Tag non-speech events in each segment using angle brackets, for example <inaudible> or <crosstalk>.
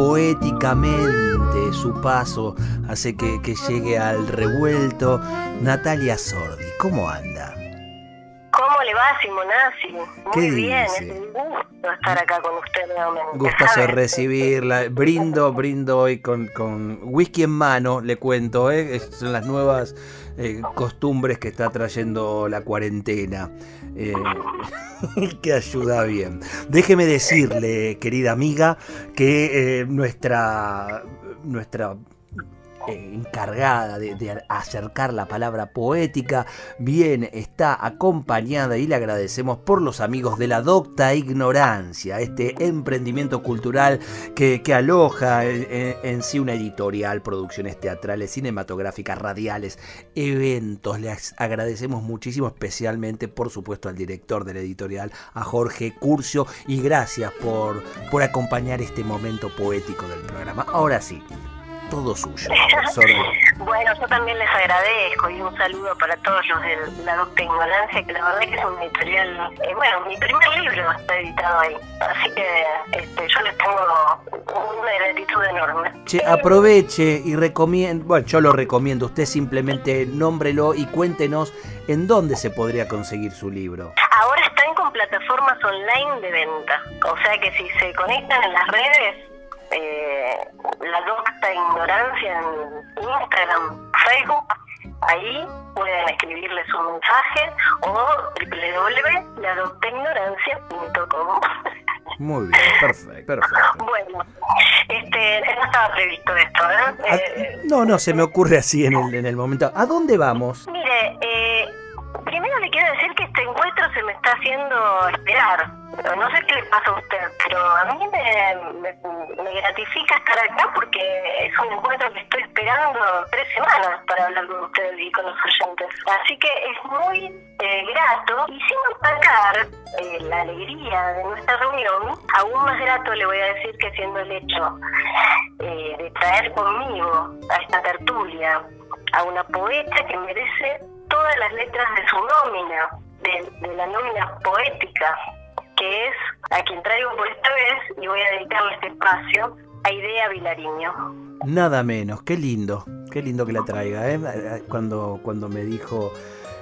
Poéticamente su paso hace que, que llegue al revuelto. Natalia Sordi, ¿cómo anda? ¿Cómo le va, Simonazzi? Muy ¿Qué bien, dice? es un gusto estar acá con usted nuevamente. Gustazo <laughs> recibirla. Brindo, brindo hoy con, con whisky en mano, le cuento, ¿eh? Es- son las nuevas eh, costumbres que está trayendo la cuarentena. eh, <laughs> que ayuda bien. Déjeme decirle, querida amiga, que eh, nuestra, nuestra eh, encargada de, acercar la palabra poética, bien está acompañada y le agradecemos por los amigos de la Docta Ignorancia, este emprendimiento cultural que, aloja en sí una editorial, producciones teatrales, cinematográficas, radiales, eventos. Les agradecemos muchísimo, especialmente, por supuesto, al director de la editorial, a Jorge Curcio, y gracias por, por acompañar este momento poético del programa. Ahora sí, todo suyo. <laughs> Bueno, yo también les agradezco y un saludo para todos los de la Docta Ignorancia, que la verdad que es un editorial, eh, bueno, mi primer libro está editado ahí, así que este, yo les tengo una gratitud enorme. Che, aproveche y recomiende, bueno, yo lo recomiendo, usted simplemente nómbrelo y cuéntenos en dónde se podría conseguir su libro. Ahora están con plataformas online de venta, o sea que si se conectan en las redes, eh, la docta ignorancia en Instagram, Facebook, ahí pueden escribirle su mensaje o www.ladoctaignorancia.com. Muy bien, perfecto, perfecto. Bueno, este, no estaba previsto esto, ¿eh? Eh, No, no, se me ocurre así en el, en el momento. ¿A dónde vamos? Mire, eh, primero le quiero decir que este encuentro se me está haciendo esperar. No sé qué le pasa a usted, pero a mí me, gratifica estar acá porque es un encuentro que estoy esperando tres semanas para hablar con usted y con los oyentes. Así que es muy eh, grato y sin opacar eh, la alegría de nuestra reunión, aún más grato le voy a decir que siendo el hecho eh, de traer conmigo a esta tertulia a una poeta que merece todas las letras de su nómina, de, la nómina poética, que es a quien traigo por esta vez y voy a dedicarle este espacio a Idea Vilariño. Nada menos, qué lindo, qué lindo que la traiga. ¿eh? Cuando, cuando me dijo,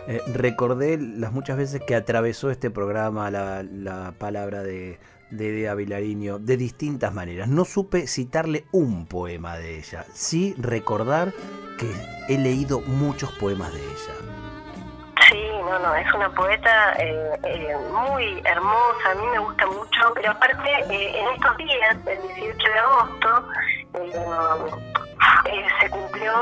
eh, recordé las muchas veces que atravesó este programa la, la palabra de, de Idea Vilariño de distintas maneras. No supe citarle un poema de ella, sí recordar que he leído muchos poemas de ella. Sí, no, no, es una poeta eh, eh, muy hermosa, a mí me gusta mucho, pero aparte eh, en estos días, el 18 de agosto, eh, se cumplió,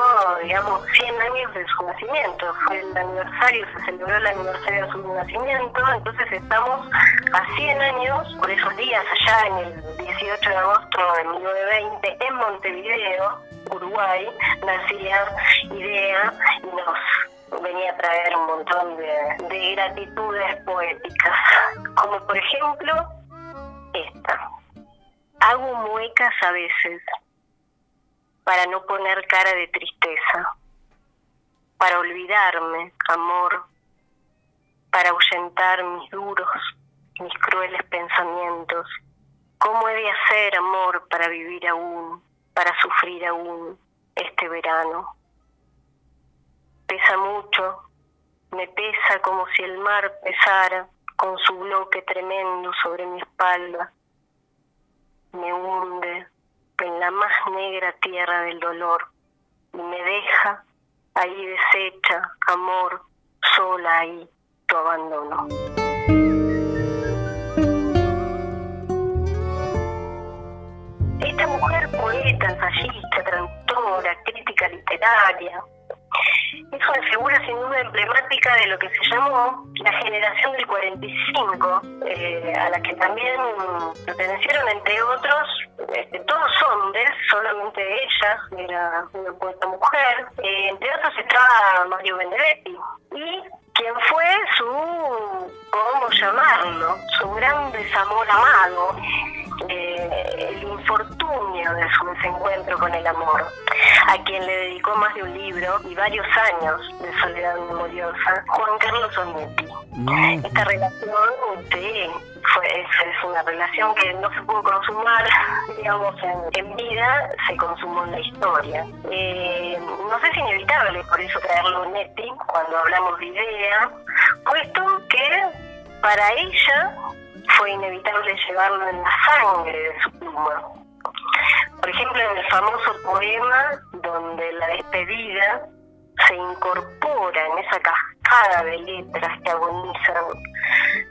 digamos, 100 años de su nacimiento, fue el aniversario, se celebró el aniversario de su nacimiento, entonces estamos a 100 años, por esos días, allá en el 18 de agosto de 1920, en Montevideo, Uruguay, nacía Idea y nos venía a traer un montón de gratitudes poéticas, como por ejemplo esta. Hago muecas a veces para no poner cara de tristeza, para olvidarme, amor, para ahuyentar mis duros, mis crueles pensamientos. ¿Cómo he de hacer, amor, para vivir aún, para sufrir aún este verano? Pesa mucho, me pesa como si el mar pesara con su bloque tremendo sobre mi espalda. Me hunde en la más negra tierra del dolor y me deja ahí deshecha, amor, sola ahí, tu abandono. Esta mujer poeta, ensayista, traductora, crítica literaria, es una figura sin duda emblemática de lo que se llamó la generación del 45, eh, a la que también pertenecieron, entre otros, este, todos solamente ella, era una poeta mujer. Eh, entre otros estaba Mario Benedetti. Y quien fue su, ¿cómo llamarlo? Su gran desamor amado, eh, el infortunio de su desencuentro con el amor, a quien le dedicó más de un libro y varios años de soledad memoriosa, Juan Carlos Onetti. Mm. Esta relación, sí, fue, es, una relación que no se pudo consumar, digamos, en, vida, se consumó en la historia. Eh, no sé si es inevitable, por eso traerlo Netti cuando hablamos de idea, puesto que para ella fue inevitable llevarlo en la sangre de su pluma. Por ejemplo, en el famoso poema donde la despedida se incorpora en esa cascada de letras que agonizan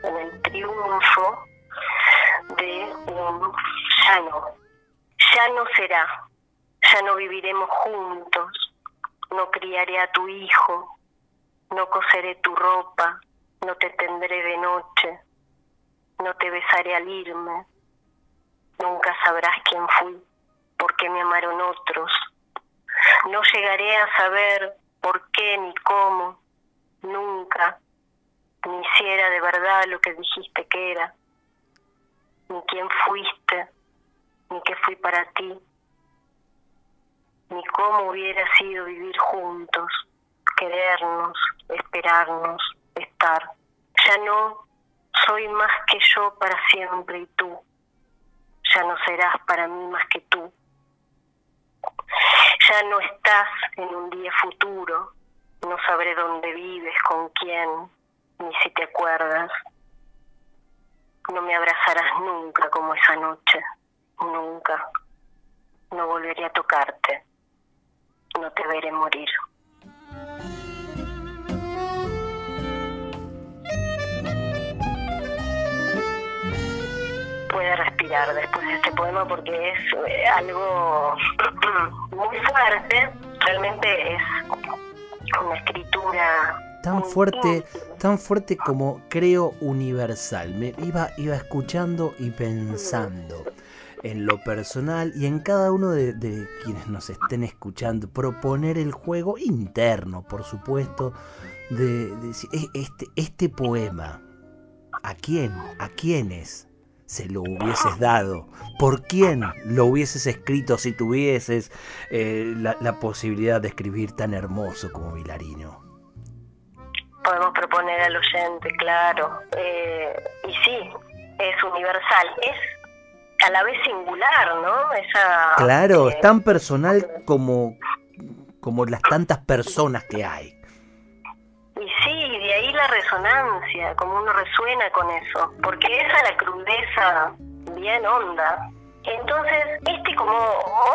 en el triunfo de un ya no, ya no será, ya no viviremos juntos, no criaré a tu hijo, no coseré tu ropa, no te tendré de noche, no te besaré al irme, nunca sabrás quién fui, por qué me amaron otros, no llegaré a saber por qué ni cómo, nunca, ni si era de verdad lo que dijiste que era, ni quién fuiste, ni qué fui para ti, ni cómo hubiera sido vivir juntos, querernos, esperarnos, estar. Ya no soy más que yo para siempre y tú, ya no serás para mí más que tú ya no estás en un día futuro, no sabré dónde vives, con quién, ni si te acuerdas. No me abrazarás nunca como esa noche, nunca. No volveré a tocarte, no te veré morir. Respirar después de este poema porque es eh, algo <clears throat> muy fuerte, realmente es una escritura tan fuerte, tan fuerte como creo universal. Me iba, iba escuchando y pensando en lo personal y en cada uno de, de, quienes nos estén escuchando, proponer el juego interno, por supuesto, de, decir, e, este, este poema, ¿a quién? ¿A quiénes? Se lo hubieses dado? ¿Por quién lo hubieses escrito si tuvieses eh, la, posibilidad de escribir tan hermoso como Vilarino? Podemos proponer al oyente, claro. Eh, y sí, es universal. Es a la vez singular, ¿no? Esa, claro, es tan personal como, como las tantas personas que hay. Y sí, ahí la resonancia, como uno resuena con eso, porque esa la crudeza bien honda. Entonces, este como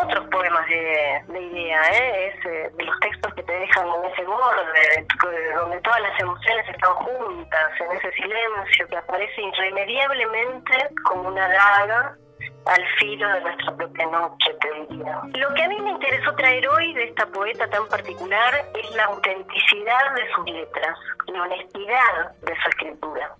otros poemas de, idea, ¿eh? es eh, de los textos que te dejan en ese borde, donde todas las emociones están juntas, en ese silencio que aparece irremediablemente como una daga al filo de nuestra propia noche, te diría. Lo que a mí me interesó traer hoy de esta poeta tan particular es la autenticidad de sus letras, la honestidad de su escritura.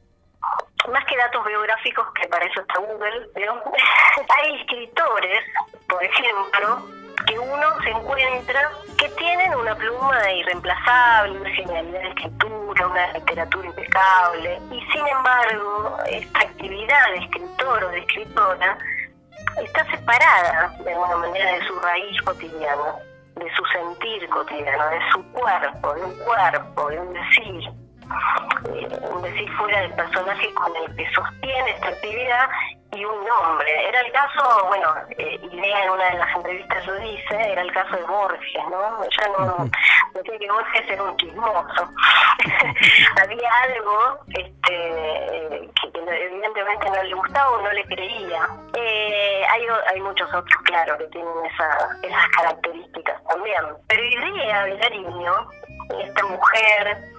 Más que datos biográficos, que para eso está Google, <laughs> hay escritores, por ejemplo, que uno se encuentra que tienen una pluma irreemplazable, una genialidad de escritura, una literatura impecable, y sin embargo, esta actividad de escritor o de escritora está separada de alguna manera de su raíz cotidiana, de su sentir cotidiano, de su cuerpo, de un cuerpo, de un decir, eh, un decir fuera del personaje con el que sostiene esta actividad y un nombre. Era el caso, bueno, eh, Idea en una de las entrevistas lo dice, era el caso de Borges, ¿no? Ya no, decía que Borges era un chismoso. <laughs> Había algo este, que, evidentemente no le gustaba o no le creía. Eh, hay, hay muchos otros, claro, que tienen esa, esas características también. Pero Idea Vilariño, esta mujer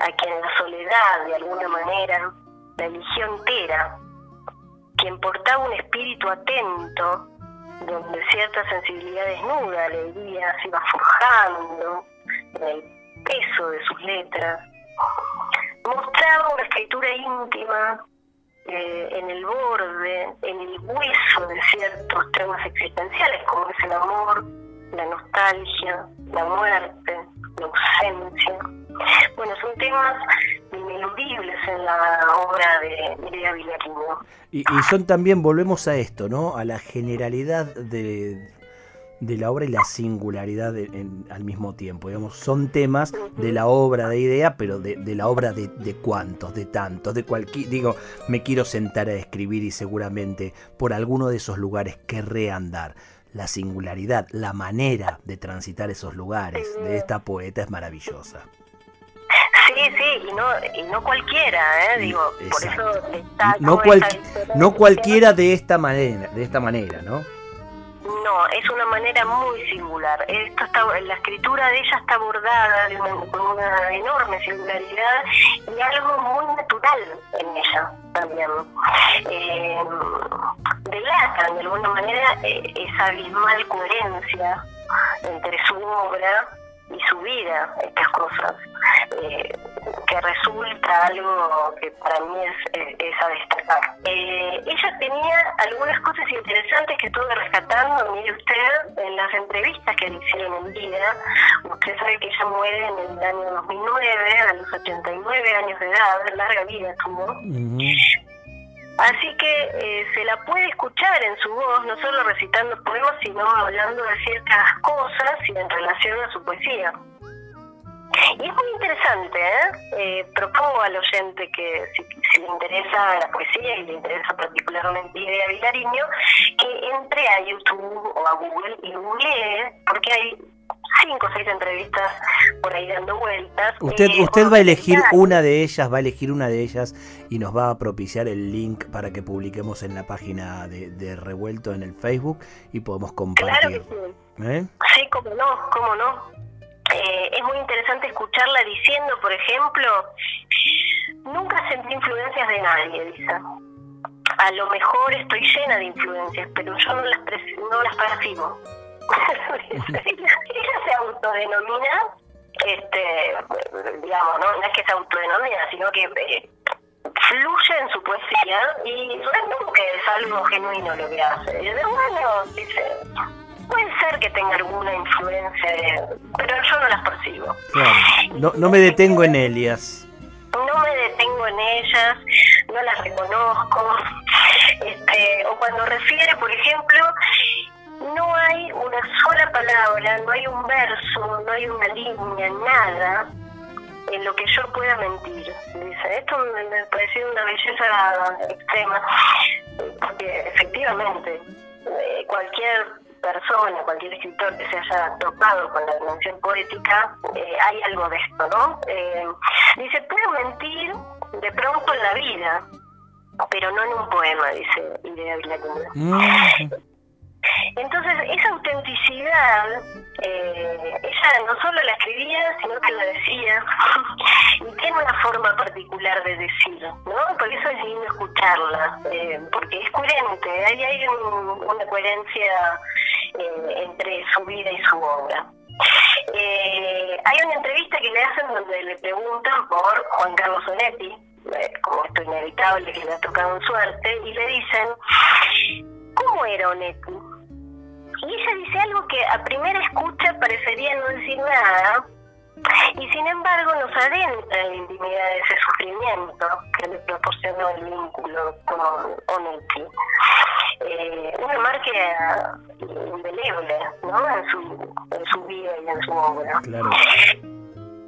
a quien la soledad de alguna manera la eligió entera, quien portaba un espíritu atento, donde cierta sensibilidad desnuda, alegría se iba forjando en el peso de sus letras, mostraba una escritura íntima eh, en el borde, en el hueso de ciertos temas existenciales, como es el amor, la nostalgia, la muerte, la ausencia. Bueno, son temas ineludibles en la obra de. Y, y son también, volvemos a esto, ¿no? A la generalidad de, de la obra y la singularidad al mismo tiempo. Digamos, son temas de la obra de idea, pero de, la obra de, de, cuántos, de tantos, de cualquier. Digo, me quiero sentar a escribir y seguramente por alguno de esos lugares querré andar. La singularidad, la manera de transitar esos lugares de esta poeta es maravillosa. Sí, y no, y no cualquiera, ¿eh? Digo, por eso no, no cualquiera de esta manera, de esta manera, ¿no? No, es una manera muy singular. Esto está, la escritura de ella está bordada con una enorme singularidad y algo muy natural en ella también. Eh, delatan de alguna manera eh, esa abismal coherencia entre su obra y su vida, estas cosas, eh, que resulta algo que para mí es, es a destacar. Eh, ella tenía algunas cosas interesantes que estuve rescatando, mire usted, en las entrevistas que le hicieron en vida. Usted sabe que ella muere en el año 2009, a los 89 años de edad, larga vida tuvo. Así que eh, se la puede escuchar en su voz, no solo recitando poemas, sino hablando de ciertas cosas y en relación a su poesía. Y es muy interesante, ¿eh? ¿eh? propongo al oyente que si, le interesa la poesía y le interesa particularmente Idea Vilariño, que entre a YouTube o a Google y googlee, porque hay cinco o seis entrevistas por ahí dando vueltas. Usted, eh, usted va a elegir una de ellas, va a elegir una de ellas y nos va a propiciar el link para que publiquemos en la página de, Revuelto en el Facebook y podemos compartir. Claro sí. ¿Eh? Sí, cómo no, cómo no. Eh, es muy interesante escucharla diciendo, por ejemplo, nunca sentí influencias de nadie, dice. A lo mejor estoy llena de influencias, pero yo no las, no las percibo ella <laughs> se autodenomina, este, digamos, ¿no? es que se autodenomina, sino que eh, fluye en su poesía y realmente es algo genuino lo que hace. Y de bueno, dice, puede ser que tenga alguna influencia, pero yo no las percibo. No, no me detengo en Elias. No me detengo en ellas, no las reconozco. Este, o cuando refiere, por ejemplo, no hay una sola palabra, no hay un verso, no hay una línea, nada en lo que yo pueda mentir. Dice, esto me, pareció una belleza extrema, porque efectivamente eh, cualquier persona, cualquier escritor que se haya topado con la dimensión poética, eh, hay algo de esto, ¿no? Eh, dice, puedo mentir de pronto en la vida, pero no en un poema, dice Idea Villarina. Mm. Entonces, esa autenticidad, eh, ella no solo la escribía, sino que la decía, <laughs> y tiene una forma particular de decir, ¿no? Por eso es lindo escucharla, eh, porque es coherente, ahí hay una coherencia eh, entre su vida y su obra. hay una entrevista que le hacen donde le preguntan por Juan Carlos Onetti, como esto inevitable que le ha tocado en suerte, y le dicen, ¿cómo era Onetti? Ella dice algo que a primera escucha parecería no decir nada, y sin embargo nos adentra en la intimidad de ese sufrimiento que le proporcionó el vínculo con Oneti. Eh, una marca indeleble ¿no? en, su, en su vida y en su obra.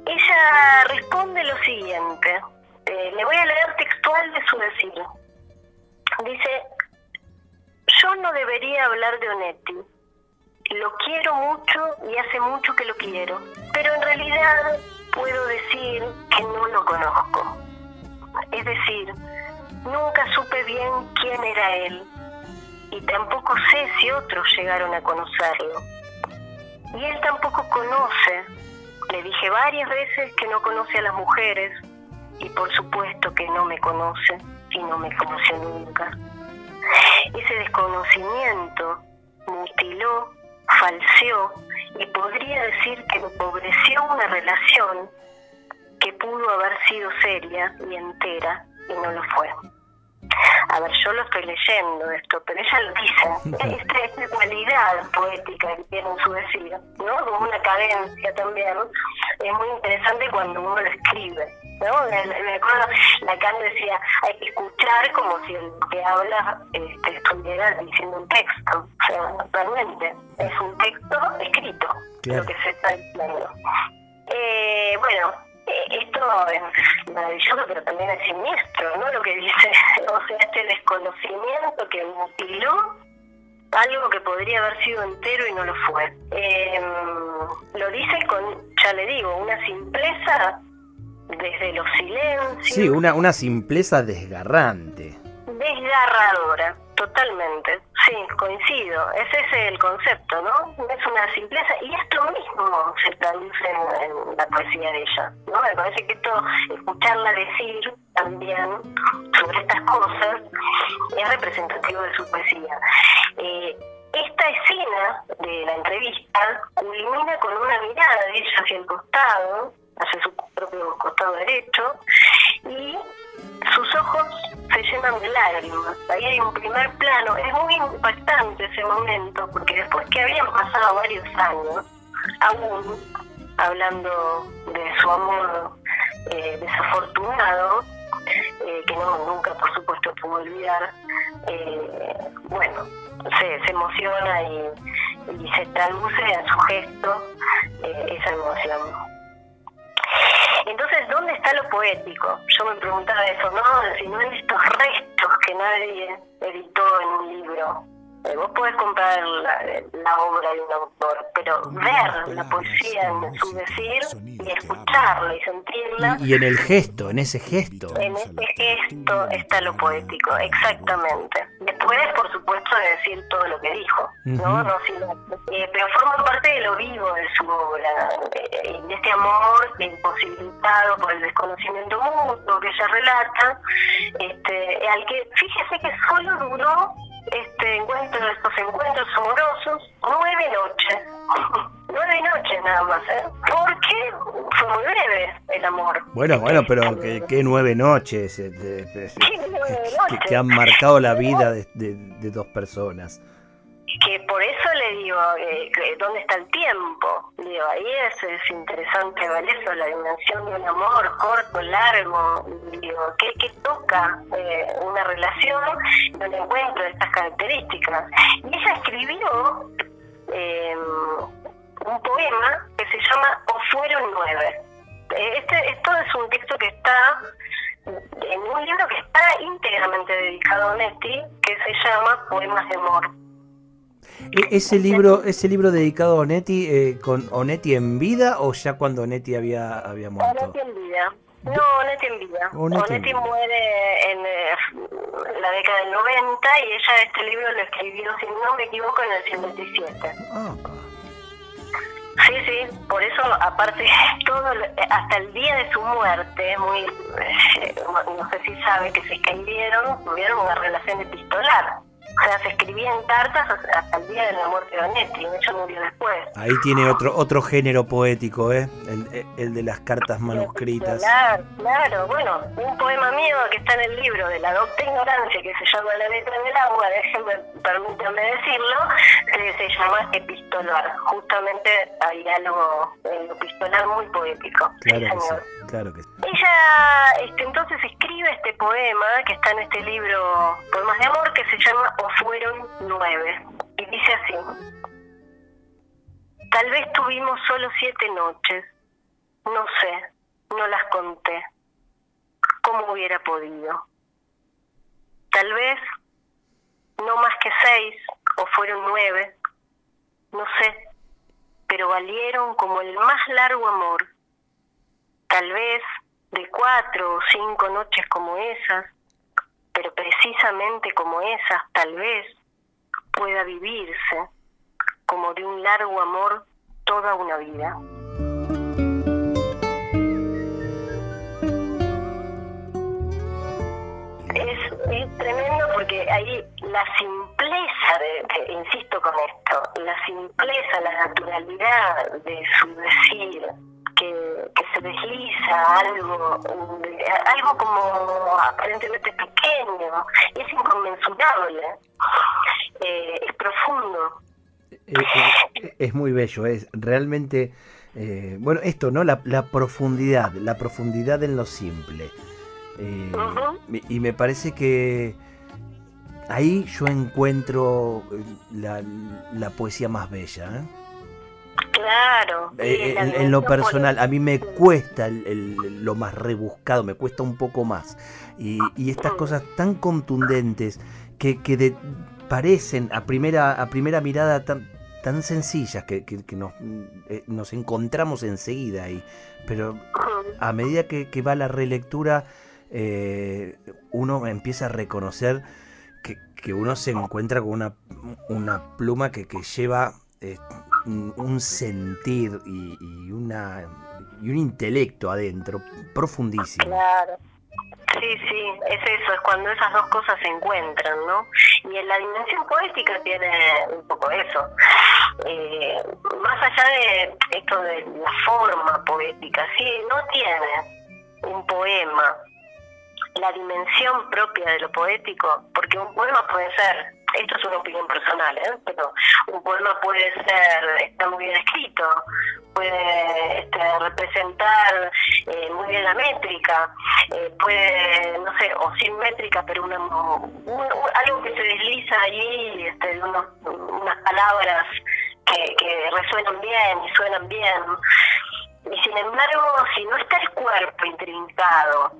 Ella responde lo siguiente, eh, le voy a leer textual de su decir. Dice, yo no debería hablar de Onetti lo quiero mucho y hace mucho que lo quiero, pero en realidad puedo decir que no lo conozco. Es decir, nunca supe bien quién era él y tampoco sé si otros llegaron a conocerlo. Y él tampoco conoce. Le dije varias veces que no conoce a las mujeres y por supuesto que no me conoce y no me conoció nunca. Ese desconocimiento mutiló falseó y podría decir que empobreció una relación que pudo haber sido seria y entera y no lo fue. A ver, yo lo estoy leyendo esto, pero ella lo dice, <laughs> esta, esta cualidad poética que tiene en su decir, ¿no? Como una cadencia también, es muy interesante cuando uno lo escribe. ¿no? Me acuerdo, Lacan decía, hay que escuchar como si el que habla este, estuviera diciendo un texto. O sea, realmente es un texto escrito, lo que se está diciendo. Eh, bueno, esto es maravilloso, pero también es siniestro, ¿no? Lo que dice, <laughs> o sea, este desconocimiento que mutiló algo que podría haber sido entero y no lo fue. Eh, lo dice con, ya le digo, una simpleza desde los silencios. Sí, una, una simpleza desgarrante. Desgarradora, totalmente. Sí, coincido. Ese es el concepto, ¿no? Es una simpleza. Y esto mismo se traduce en, la poesía de ella, ¿no? Me parece que esto, escucharla decir también sobre estas cosas, es representativo de su poesía. Eh, esta escena de la entrevista culmina con una mirada de ella hacia el costado, hacia su propio costado derecho, y sus ojos se llenan de lágrimas. Ahí hay un primer plano. Es muy impactante ese momento, porque después que habían pasado varios años, aún hablando de su amor eh, desafortunado, eh, que no nunca por supuesto pudo olvidar, eh, bueno, se, se emociona y, se traduce en su gesto esa emoción. Entonces, ¿dónde está lo poético? Yo me preguntaba eso, ¿no? Si no en estos restos que nadie editó en un libro. Eh, vos podés comprar la, obra de un autor, pero ver la poesía en su decir y escucharla y sentirla. Y, en el gesto, en ese gesto. En ese gesto está lo poético, exactamente. Después, por supuesto, de decir todo lo que dijo, ¿no? no eh, pero forma parte de lo vivo de su obra, eh, de este amor imposibilitado por el desconocimiento mutuo que ella relata, este, al que fíjese que solo duró este encuentro, estos encuentros amorosos, nueve noches. <laughs> nueve noches nada más, ¿eh? Porque fue muy breve el amor. Bueno, bueno, pero que, nueve noches, eh, Que, han marcado la vida de, de dos personas que por eso le digo, eh, ¿dónde está el tiempo? Digo, ahí es, es interesante ver eso, la dimensión de un amor corto, largo, digo, ¿qué, toca eh, una relación donde encuentro estas características? Y ella escribió em, un poema que se llama O fueron nueve. Eh, este, esto es un texto que está en un libro que está íntegramente dedicado a Netti, que se llama Poemas de Amor. E, ¿Ese libro, ese libro dedicado a Onetti, eh, con Onetti en vida o ya cuando Onetti había, había muerto? Onetti en vida. No, Onetti en vida. Onetti, muere en eh, la década del 90 y ella este libro lo escribió, si no me equivoco, en el 57. Ah, Sí, sí, por eso, aparte, <laughs> todo hasta el día de su muerte, muy eh, no sé si sabe que se escribieron, tuvieron una relación epistolar. O sea, se escribían cartas hasta el día de la muerte de Onetti, hecho murió después. Ahí tiene otro otro género poético, ¿eh? El, el de las cartas manuscritas. Claro, claro, bueno, un poema mío que está en el libro de la docta ignorancia que se llama La letra del agua, déjenme, permítanme decirlo, se llama epistolar. Justamente hay algo en lo epistolar muy poético. Claro sí, claro que sí. Ella este, entonces escribe este poema que está en este libro Poemas de Amor que se llama fueron nueve. Y dice así, tal vez tuvimos solo siete noches, no sé, no las conté, ¿cómo hubiera podido? Tal vez no más que seis, o fueron nueve, no sé, pero valieron como el más largo amor. Tal vez de cuatro o cinco noches como esas, pero precisamente como esas tal vez pueda vivirse como de un largo amor toda una vida. Es, tremendo porque ahí la simpleza, de, insisto con esto, la simpleza, la naturalidad de su decir, se desliza algo, algo como aparentemente pequeño es inconmensurable, eh, es profundo. es muy bello, es realmente, bueno, esto, ¿no? La, la, profundidad, la profundidad en lo simple. Y me parece que ahí yo encuentro la, la poesía más bella. ¿eh? Claro. Eh, en, lo personal, a mí me cuesta lo más rebuscado, me cuesta un poco más. Y, estas mm. cosas tan contundentes que, que parecen a primera, a primera mirada tan, tan sencillas que, nos, eh, nos, encontramos enseguida ahí. Pero a medida que, va la relectura, eh, uno empieza a reconocer que, uno se encuentra con una, una pluma que, lleva un sentir y, una, y un intelecto adentro profundísimo. Claro. Sí, sí, es eso, es cuando esas dos cosas se encuentran, ¿no? Y en la dimensión poética tiene un poco eso. Eh, más allá de esto de la forma poética, sí, no tiene un poema la dimensión propia de lo poético, porque un poema puede ser esto es una opinión personal, ¿eh? pero un poema puede ser, está muy bien escrito, puede este, representar eh, muy bien la métrica, eh, puede, no sé, o sin métrica, pero una, algo que se desliza allí, este, de unas palabras que, que resuenan bien y suenan bien. Y sin embargo, si no está el cuerpo intrincado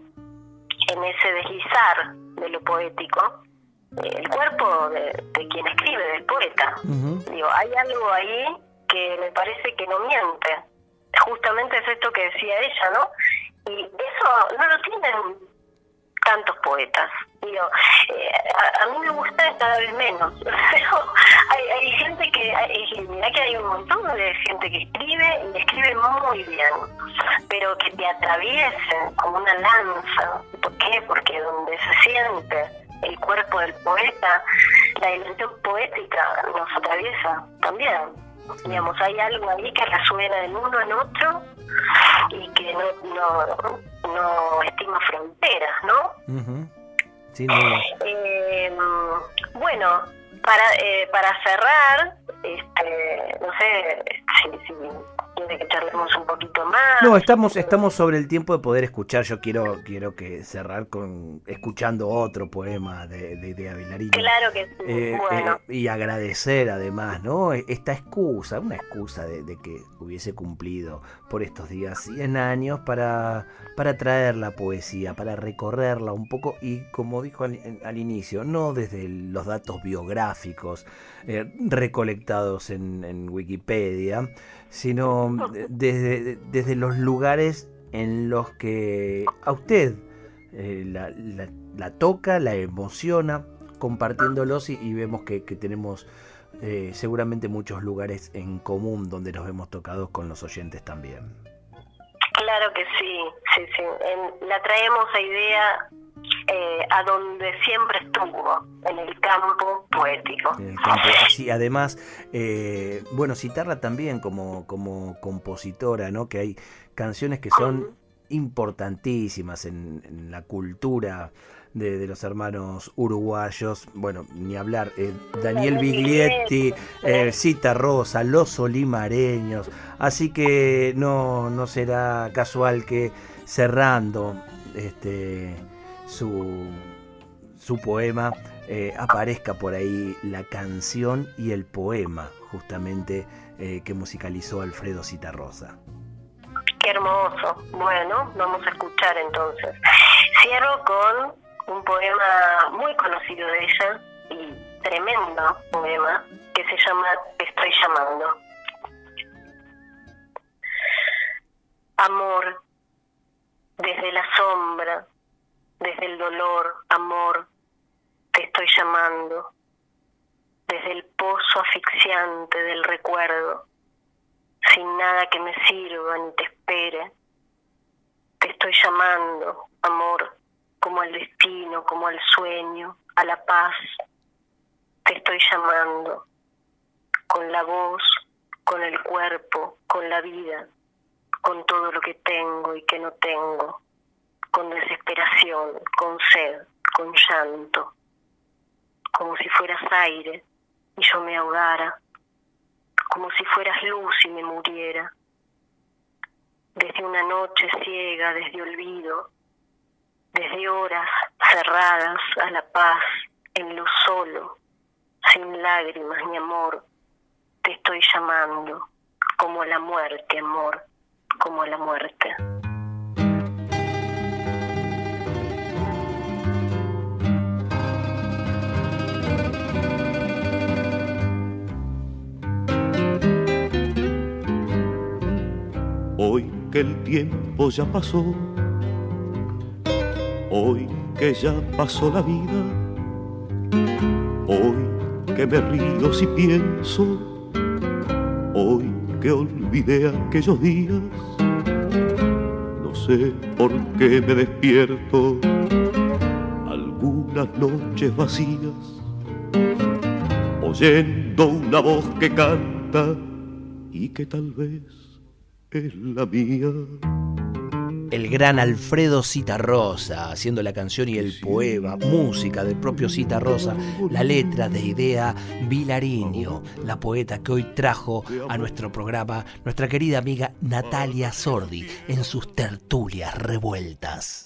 en ese deslizar de lo poético, el cuerpo de, quien escribe, del poeta. Digo, hay algo ahí que me parece que no miente. Justamente es esto que decía ella, ¿no? Y eso no lo tienen tantos poetas. Digo, eh, a, mí me gusta cada vez menos. <laughs> Pero hay, hay gente que, hay, mira que hay un montón de gente que escribe y escribe muy bien, pero que te atraviesen como una lanza. ¿Por qué? Porque donde se siente el cuerpo del poeta, la dimensión poética nos atraviesa también. Digamos, hay algo ahí que resuena de uno en otro y que no, no, no estima fronteras, ¿no? eh, bueno, para, eh, para cerrar, este, no sé si, si quiere que charlemos un poquito más. No, estamos, estamos sobre el tiempo de poder escuchar. Yo quiero, quiero que cerrar con escuchando otro poema de, de, de Claro que sí. Eh, bueno. Eh, y agradecer además, ¿no? Esta excusa, una excusa de, que hubiese cumplido por estos días 100 años para, para traer la poesía, para recorrerla un poco y como dijo al, inicio, no desde los datos biográficos eh, recolectados en, en Wikipedia, sino desde, desde los lugares en los que a usted eh, la, toca, la emociona, compartiéndolos y, vemos que, tenemos eh, seguramente muchos lugares en común donde nos hemos tocado con los oyentes también. Claro que sí, sí, sí. la traemos a idea eh, a donde siempre estuvo, en el campo poético. sí, además, eh, bueno, citarla también como, como compositora, ¿no? Que hay canciones que son importantísimas en, la cultura de, los hermanos uruguayos, bueno, ni hablar, eh, Daniel Biglietti, Cita Rosa, Los Olimareños, así que no, no será casual que cerrando este su, su poema, eh, aparezca por ahí la canción y el poema justamente eh, que musicalizó Alfredo Citarrosa. Qué hermoso. Bueno, vamos a escuchar entonces. Cierro con un poema muy conocido de ella y tremendo poema que se llama Te estoy llamando. Amor, desde la sombra, desde el dolor, amor, te estoy llamando. Desde el pozo asfixiante del recuerdo, sin nada que me sirva ni te espere. Te estoy llamando, amor, como al destino, como al sueño, a la paz. Te estoy llamando con la voz, con el cuerpo, con la vida, con todo lo que tengo y que no tengo con desesperación, con sed, con llanto, como si fueras aire y yo me ahogara, como si fueras luz y me muriera. Desde una noche ciega, desde olvido, desde horas cerradas a la paz, en lo solo, sin lágrimas ni amor, te estoy llamando, como la muerte, amor, como la muerte. Hoy que el tiempo ya pasó, hoy que ya pasó la vida, hoy que me río si pienso, hoy que olvidé aquellos días, no sé por qué me despierto. Algunas noches vacías, oyendo una voz que canta y que tal vez es la mía. El gran Alfredo Citarrosa haciendo la canción y el poema, música del propio Citarrosa, la letra de Idea Vilariño, la poeta que hoy trajo a nuestro programa nuestra querida amiga Natalia Sordi en sus tertulias revueltas.